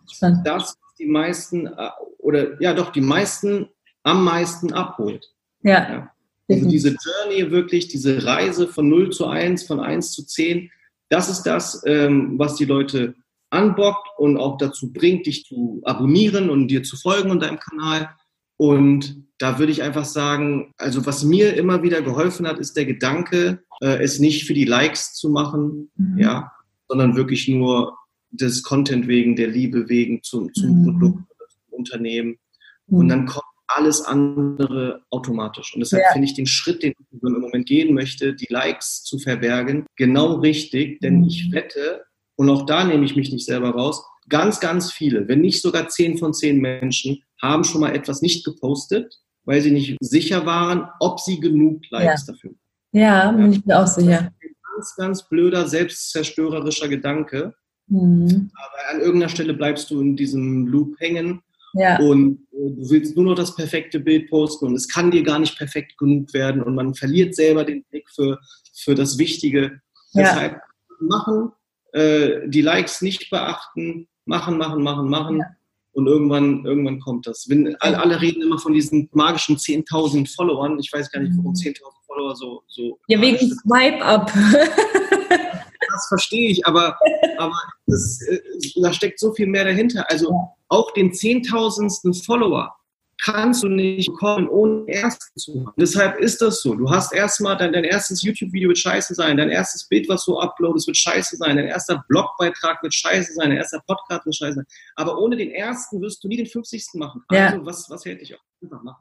Das, die meisten, äh, oder ja doch, die meisten am meisten abholt. Ja. ja. Also diese Journey wirklich, diese Reise von 0 zu 1, von 1 zu 10, das ist das, ähm, was die Leute anbockt und auch dazu bringt, dich zu abonnieren und dir zu folgen und deinem Kanal. Und da würde ich einfach sagen, also was mir immer wieder geholfen hat, ist der Gedanke, äh, es nicht für die Likes zu machen, mhm. ja, sondern wirklich nur des Content wegen, der Liebe wegen zum, zum mhm. Produkt, zum Unternehmen. Mhm. Und dann kommt alles andere automatisch. Und deshalb ja. finde ich den Schritt, den ich im Moment gehen möchte, die Likes zu verbergen, genau richtig, denn mhm. ich wette, und auch da nehme ich mich nicht selber raus, ganz, ganz viele, wenn nicht sogar zehn von zehn Menschen, haben schon mal etwas nicht gepostet, weil sie nicht sicher waren, ob sie genug Likes ja. dafür Ja, bin ich mir auch sicher. ein ganz, ganz blöder, selbstzerstörerischer Gedanke. Mhm. Aber an irgendeiner Stelle bleibst du in diesem Loop hängen ja. und du willst nur noch das perfekte Bild posten und es kann dir gar nicht perfekt genug werden und man verliert selber den Blick für, für das Wichtige. Ja. Deshalb machen, äh, die Likes nicht beachten, machen, machen, machen, machen. Ja. Und irgendwann, irgendwann kommt das. Wenn, alle, alle reden immer von diesen magischen 10.000 Followern. Ich weiß gar nicht, warum 10.000 mhm. Follower so. so ja, wegen Swipe-Up. das verstehe ich, aber, aber das, äh, da steckt so viel mehr dahinter. Also auch den zehntausendsten Follower kannst du nicht bekommen, ohne ersten zu haben. Deshalb ist das so. Du hast erstmal dein, dein erstes YouTube-Video wird scheiße sein, dein erstes Bild, was du uploadest, wird scheiße sein, dein erster Blogbeitrag wird scheiße sein, dein erster Podcast wird scheiße sein. Aber ohne den ersten wirst du nie den 50. machen. Also ja. was, was hält dich auf?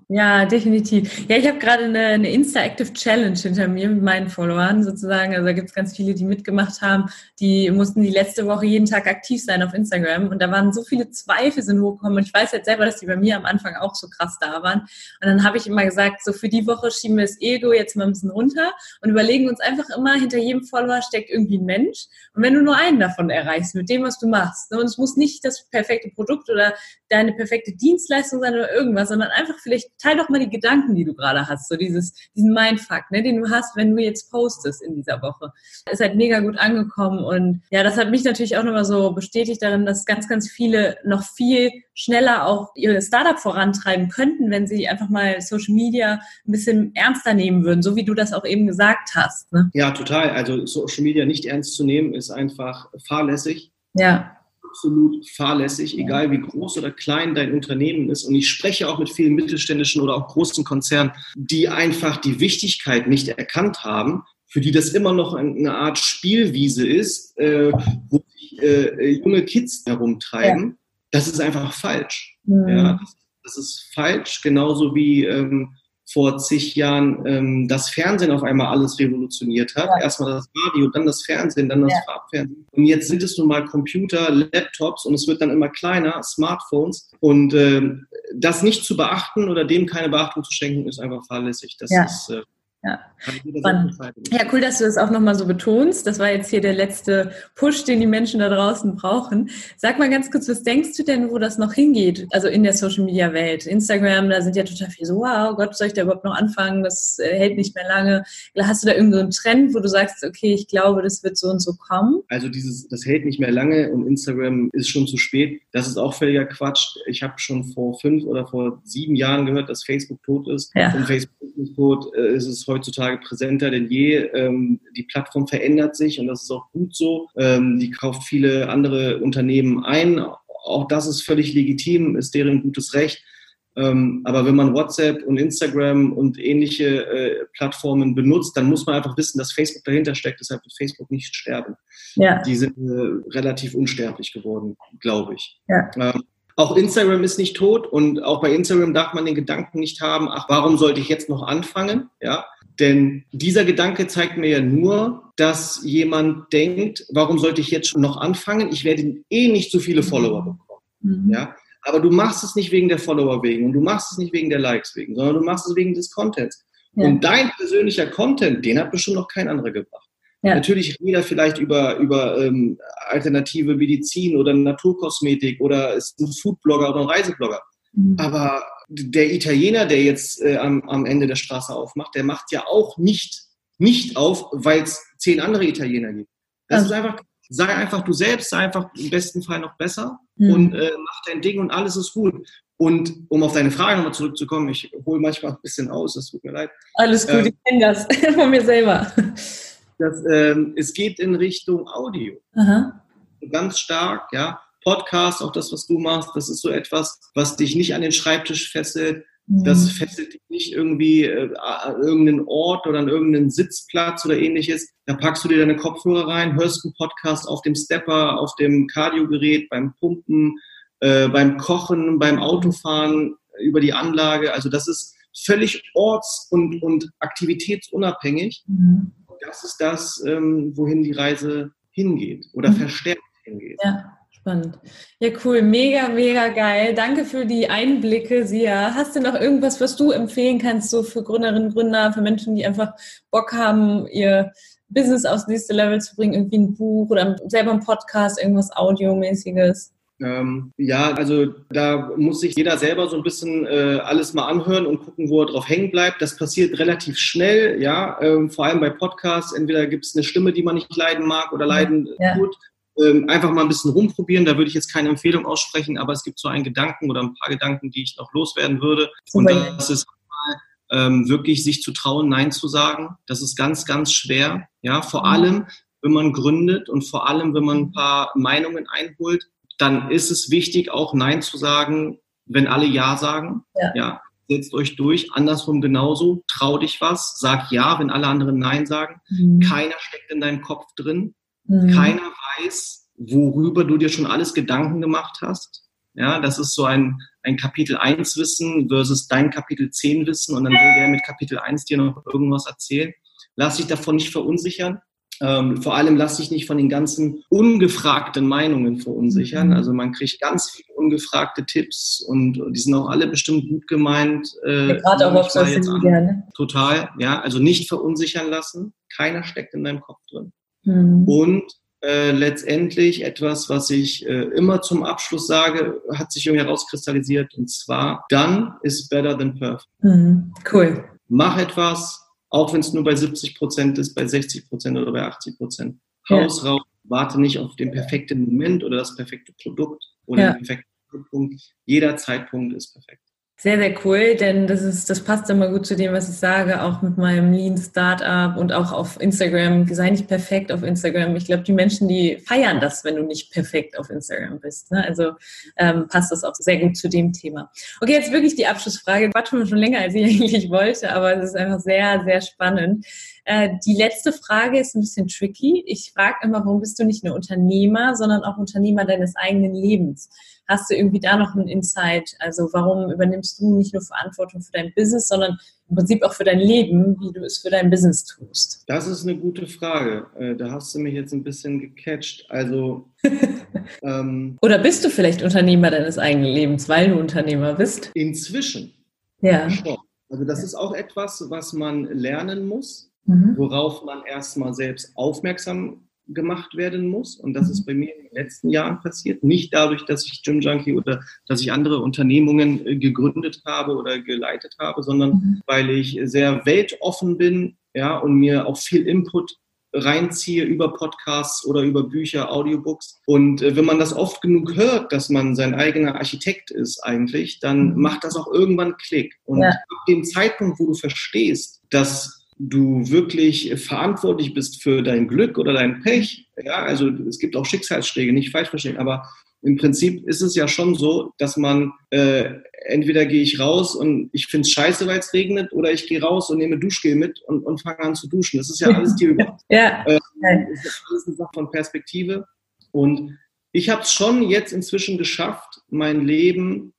Ja, definitiv. Ja, ich habe gerade eine, eine Insta-Active Challenge hinter mir mit meinen Followern sozusagen. Also da gibt es ganz viele, die mitgemacht haben. Die mussten die letzte Woche jeden Tag aktiv sein auf Instagram. Und da waren so viele Zweifel sind hochgekommen. Und ich weiß jetzt selber, dass die bei mir am Anfang auch so krass da waren. Und dann habe ich immer gesagt, so für die Woche schieben wir das Ego jetzt mal ein bisschen runter und überlegen uns einfach immer, hinter jedem Follower steckt irgendwie ein Mensch. Und wenn du nur einen davon erreichst, mit dem, was du machst, ne, und es muss nicht das perfekte Produkt oder deine perfekte Dienstleistung sein oder irgendwas, sondern einfach vielleicht teil doch mal die Gedanken, die du gerade hast, so dieses, diesen Mindfuck, ne, den du hast, wenn du jetzt postest in dieser Woche. Ist halt mega gut angekommen und ja, das hat mich natürlich auch nochmal so bestätigt darin, dass ganz, ganz viele noch viel schneller auch ihre Startup vorantreiben könnten, wenn sie einfach mal Social Media ein bisschen ernster nehmen würden, so wie du das auch eben gesagt hast. Ne? Ja, total. Also Social Media nicht ernst zu nehmen, ist einfach fahrlässig. Ja absolut fahrlässig, egal wie groß oder klein dein Unternehmen ist. Und ich spreche auch mit vielen mittelständischen oder auch großen Konzernen, die einfach die Wichtigkeit nicht erkannt haben, für die das immer noch eine Art Spielwiese ist, äh, wo sich äh, junge Kids herumtreiben. Ja. Das ist einfach falsch. Mhm. Ja, das ist falsch, genauso wie ähm, vor zig Jahren ähm, das Fernsehen auf einmal alles revolutioniert hat. Ja. Erstmal das Radio, dann das Fernsehen, dann das ja. Farbfernsehen. Und jetzt sind es nun mal Computer, Laptops und es wird dann immer kleiner, Smartphones. Und äh, das nicht zu beachten oder dem keine Beachtung zu schenken, ist einfach fahrlässig. Das ja. ist äh, ja. ja, cool, dass du das auch nochmal so betonst. Das war jetzt hier der letzte Push, den die Menschen da draußen brauchen. Sag mal ganz kurz, was denkst du denn, wo das noch hingeht? Also in der Social Media Welt. Instagram, da sind ja total viele so, wow, Gott, soll ich da überhaupt noch anfangen? Das äh, hält nicht mehr lange. Hast du da irgendeinen so Trend, wo du sagst, okay, ich glaube, das wird so und so kommen? Also dieses, das hält nicht mehr lange und Instagram ist schon zu spät. Das ist auch völliger Quatsch. Ich habe schon vor fünf oder vor sieben Jahren gehört, dass Facebook tot ist. Ja. Und Facebook ist nicht tot, äh, ist es heutzutage präsenter denn je. Ähm, die Plattform verändert sich und das ist auch gut so. Ähm, die kauft viele andere Unternehmen ein. Auch das ist völlig legitim, ist deren gutes Recht. Ähm, aber wenn man WhatsApp und Instagram und ähnliche äh, Plattformen benutzt, dann muss man einfach wissen, dass Facebook dahinter steckt. Deshalb wird Facebook nicht sterben. Ja. Die sind äh, relativ unsterblich geworden, glaube ich. Ja. Ähm, auch Instagram ist nicht tot und auch bei Instagram darf man den Gedanken nicht haben, ach, warum sollte ich jetzt noch anfangen? Ja, denn dieser Gedanke zeigt mir ja nur, dass jemand denkt, warum sollte ich jetzt schon noch anfangen? Ich werde eh nicht so viele Follower bekommen. Mhm. Ja, aber du machst es nicht wegen der Follower wegen und du machst es nicht wegen der Likes wegen, sondern du machst es wegen des Contents. Ja. Und dein persönlicher Content, den hat bestimmt noch kein anderer gebracht. Ja. Natürlich redet er vielleicht über, über ähm, alternative Medizin oder Naturkosmetik oder ist ein Foodblogger oder ein Reiseblogger. Mhm. Aber der Italiener, der jetzt äh, am, am Ende der Straße aufmacht, der macht ja auch nicht, nicht auf, weil es zehn andere Italiener gibt. Das also. ist einfach, sei einfach du selbst, sei einfach im besten Fall noch besser mhm. und äh, mach dein Ding und alles ist gut. Und um auf deine Frage nochmal zurückzukommen, ich hole manchmal ein bisschen aus, das tut mir leid. Alles gut, ähm, ich kenne das von mir selber. Das, ähm, es geht in Richtung Audio. Aha. Ganz stark, ja. Podcast, auch das, was du machst, das ist so etwas, was dich nicht an den Schreibtisch fesselt. Mhm. Das fesselt dich nicht irgendwie äh, an irgendeinen Ort oder an irgendeinen Sitzplatz oder ähnliches. Da packst du dir deine Kopfhörer rein, hörst einen Podcast auf dem Stepper, auf dem Kardiogerät, beim Pumpen, äh, beim Kochen, beim Autofahren, über die Anlage. Also das ist völlig orts- und, und aktivitätsunabhängig. Mhm. Das ist das, ähm, wohin die Reise hingeht oder mhm. verstärkt hingeht. Ja. Spannend. Ja, cool. Mega, mega geil. Danke für die Einblicke, Sia. Hast du noch irgendwas, was du empfehlen kannst, so für Gründerinnen, Gründer, für Menschen, die einfach Bock haben, ihr Business aufs nächste Level zu bringen? Irgendwie ein Buch oder selber ein Podcast, irgendwas Audiomäßiges? Ähm, ja, also da muss sich jeder selber so ein bisschen äh, alles mal anhören und gucken, wo er drauf hängen bleibt. Das passiert relativ schnell, ja, ähm, vor allem bei Podcasts. Entweder gibt es eine Stimme, die man nicht leiden mag oder leiden ja. tut, ähm, einfach mal ein bisschen rumprobieren. Da würde ich jetzt keine Empfehlung aussprechen, aber es gibt so einen Gedanken oder ein paar Gedanken, die ich noch loswerden würde. Und das ist ähm, wirklich sich zu trauen, Nein zu sagen. Das ist ganz, ganz schwer. Ja, vor mhm. allem, wenn man gründet und vor allem, wenn man ein paar Meinungen einholt, dann ist es wichtig, auch Nein zu sagen, wenn alle Ja sagen. Ja. ja setzt euch durch. Andersrum genauso. Trau dich was. Sag Ja, wenn alle anderen Nein sagen. Mhm. Keiner steckt in deinem Kopf drin. Mhm. Keiner weiß, worüber du dir schon alles Gedanken gemacht hast. Ja, das ist so ein, ein Kapitel 1 Wissen versus dein Kapitel 10 Wissen und dann will der mit Kapitel 1 dir noch irgendwas erzählen. Lass dich davon nicht verunsichern. Ähm, vor allem lass dich nicht von den ganzen ungefragten Meinungen verunsichern. Mhm. Also man kriegt ganz viele ungefragte Tipps und die sind auch alle bestimmt gut gemeint. Äh, ja, Gerade auch auf Social Media. Ne? Total, ja. Also nicht verunsichern lassen. Keiner steckt in deinem Kopf drin. Mhm. Und äh, letztendlich etwas, was ich äh, immer zum Abschluss sage, hat sich irgendwie herauskristallisiert. Und zwar, done is better than perfect. Mhm. Cool. Mach etwas, auch wenn es nur bei 70 Prozent ist, bei 60 Prozent oder bei 80 Prozent. Haus ja. raus, warte nicht auf den perfekten Moment oder das perfekte Produkt oder ja. den perfekten Zeitpunkt. Jeder Zeitpunkt ist perfekt. Sehr, sehr cool, denn das ist, das passt immer gut zu dem, was ich sage, auch mit meinem Lean Startup und auch auf Instagram. Sei nicht perfekt auf Instagram. Ich glaube, die Menschen, die feiern das, wenn du nicht perfekt auf Instagram bist. Ne? Also ähm, passt das auch sehr gut zu dem Thema. Okay, jetzt wirklich die Abschlussfrage. Quatschen wir schon länger, als ich eigentlich wollte, aber es ist einfach sehr, sehr spannend. Äh, die letzte Frage ist ein bisschen tricky. Ich frage immer, warum bist du nicht nur Unternehmer, sondern auch Unternehmer deines eigenen Lebens? Hast du irgendwie da noch einen Insight? Also warum übernimmst du nicht nur Verantwortung für dein Business, sondern im Prinzip auch für dein Leben, wie du es für dein Business tust? Das ist eine gute Frage. Äh, da hast du mich jetzt ein bisschen gecatcht. Also ähm, oder bist du vielleicht Unternehmer deines eigenen Lebens, weil du Unternehmer bist? Inzwischen. Ja. Also das ist auch etwas, was man lernen muss, mhm. worauf man erstmal selbst aufmerksam gemacht werden muss. Und das ist mhm. bei mir in den letzten Jahren passiert. Nicht dadurch, dass ich Gym Junkie oder dass ich andere Unternehmungen äh, gegründet habe oder geleitet habe, sondern mhm. weil ich sehr weltoffen bin, ja, und mir auch viel Input reinziehe über Podcasts oder über Bücher, Audiobooks. Und äh, wenn man das oft genug hört, dass man sein eigener Architekt ist eigentlich, dann mhm. macht das auch irgendwann Klick. Und ja. ab dem Zeitpunkt, wo du verstehst, dass du wirklich verantwortlich bist für dein Glück oder dein Pech. Ja, also es gibt auch Schicksalsschläge, nicht falsch verstehen, aber im Prinzip ist es ja schon so, dass man äh, entweder gehe ich raus und ich finde es scheiße, weil es regnet, oder ich gehe raus und nehme Duschgel mit und, und fange an zu duschen. Das ist ja alles dir über. ja. Äh, das ist alles eine Sache von Perspektive. Und ich habe es schon jetzt inzwischen geschafft, mein Leben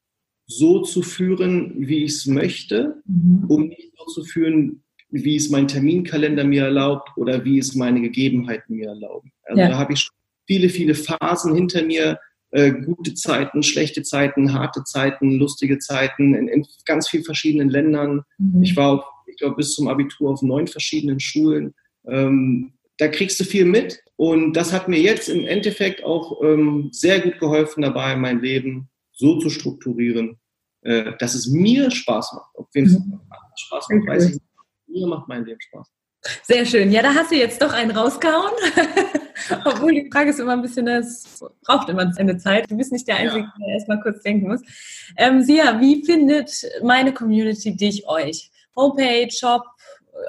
so zu führen, wie ich es möchte, mhm. um nicht so zu führen, wie es mein Terminkalender mir erlaubt oder wie es meine Gegebenheiten mir erlauben. Also ja. da habe ich viele, viele Phasen hinter mir, äh, gute Zeiten, schlechte Zeiten, harte Zeiten, lustige Zeiten in, in ganz vielen verschiedenen Ländern. Mhm. Ich war, auch, ich glaube, bis zum Abitur auf neun verschiedenen Schulen. Ähm, da kriegst du viel mit und das hat mir jetzt im Endeffekt auch ähm, sehr gut geholfen dabei, mein Leben so zu strukturieren, äh, dass es mir Spaß macht. Ob wem es mhm. Spaß macht, weiß ich nicht. Mir macht mein Leben Spaß. Sehr schön. Ja, da hast du jetzt doch einen rausgehauen. Obwohl die Frage ist immer ein bisschen, es braucht immer eine Zeit. Du bist nicht der Einzige, ja. der erstmal kurz denken muss. Ähm, Sia, wie findet meine Community dich, euch? Homepage, Shop,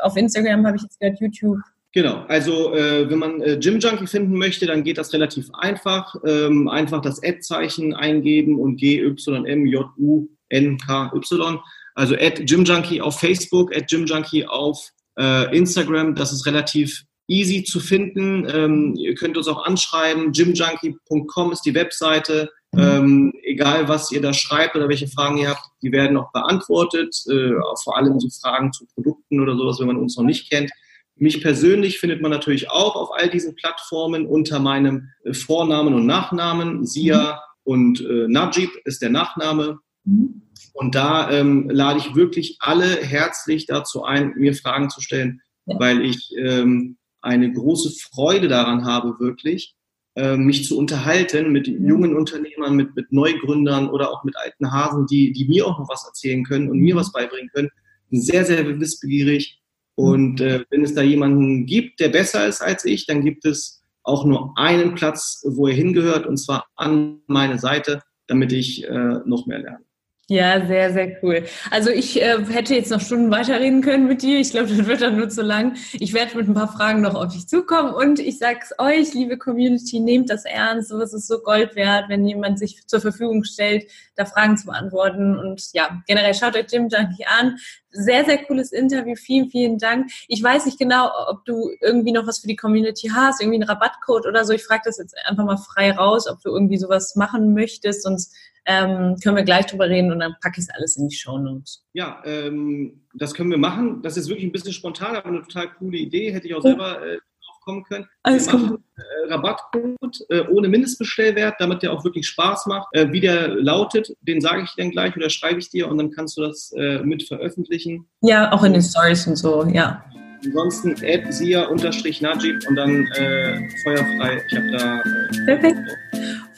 auf Instagram habe ich jetzt gehört, YouTube. Genau, also äh, wenn man äh, Gym Junkie finden möchte, dann geht das relativ einfach. Ähm, einfach das Ad-Zeichen eingeben und G Y M J U N K Y. Also Gym Junkie auf Facebook, Gym Junkie auf äh, Instagram. Das ist relativ easy zu finden. Ähm, ihr könnt uns auch anschreiben. Gymjunkie.com ist die Webseite. Mhm. Ähm, egal, was ihr da schreibt oder welche Fragen ihr habt, die werden auch beantwortet. Äh, vor allem so Fragen zu Produkten oder sowas, wenn man uns noch nicht kennt. Mich persönlich findet man natürlich auch auf all diesen Plattformen unter meinem äh, Vornamen und Nachnamen. Sia mhm. und äh, Najib ist der Nachname. Mhm. Und da ähm, lade ich wirklich alle herzlich dazu ein, mir Fragen zu stellen, ja. weil ich ähm, eine große Freude daran habe, wirklich, äh, mich zu unterhalten mit jungen Unternehmern, mit, mit Neugründern oder auch mit alten Hasen, die, die mir auch noch was erzählen können und mir was beibringen können. Bin sehr, sehr wissbegierig. Und äh, wenn es da jemanden gibt, der besser ist als ich, dann gibt es auch nur einen Platz, wo er hingehört, und zwar an meine Seite, damit ich äh, noch mehr lerne. Ja, sehr, sehr cool. Also ich äh, hätte jetzt noch Stunden weiterreden können mit dir. Ich glaube, das wird dann nur zu lang. Ich werde mit ein paar Fragen noch auf dich zukommen und ich sag's euch, liebe Community, nehmt das ernst. Sowas ist so Gold wert, wenn jemand sich zur Verfügung stellt, da Fragen zu beantworten. Und ja, generell schaut euch Jim Junkie an. Sehr, sehr cooles Interview. Vielen, vielen Dank. Ich weiß nicht genau, ob du irgendwie noch was für die Community hast, irgendwie einen Rabattcode oder so. Ich frage das jetzt einfach mal frei raus, ob du irgendwie sowas machen möchtest. Sonst ähm, können wir gleich drüber reden und dann packe ich es alles in die Show Notes. Ja, ähm, das können wir machen. Das ist wirklich ein bisschen spontan, aber eine total coole Idee. Hätte ich auch selber äh, drauf kommen können. Alles wir machen, äh, Rabattcode äh, ohne Mindestbestellwert, damit der auch wirklich Spaß macht. Äh, wie der lautet, den sage ich dann gleich oder schreibe ich dir und dann kannst du das äh, mit veröffentlichen. Ja, auch in den Stories und so, ja. Ansonsten add sia-najib und dann äh, feuerfrei. Ich habe da. Äh, Perfekt.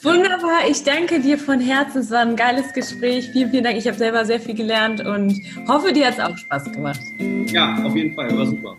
Wunderbar, ich danke dir von Herzen. Es war ein geiles Gespräch. Vielen, vielen Dank. Ich habe selber sehr viel gelernt und hoffe, dir hat es auch Spaß gemacht. Ja, auf jeden Fall, war super.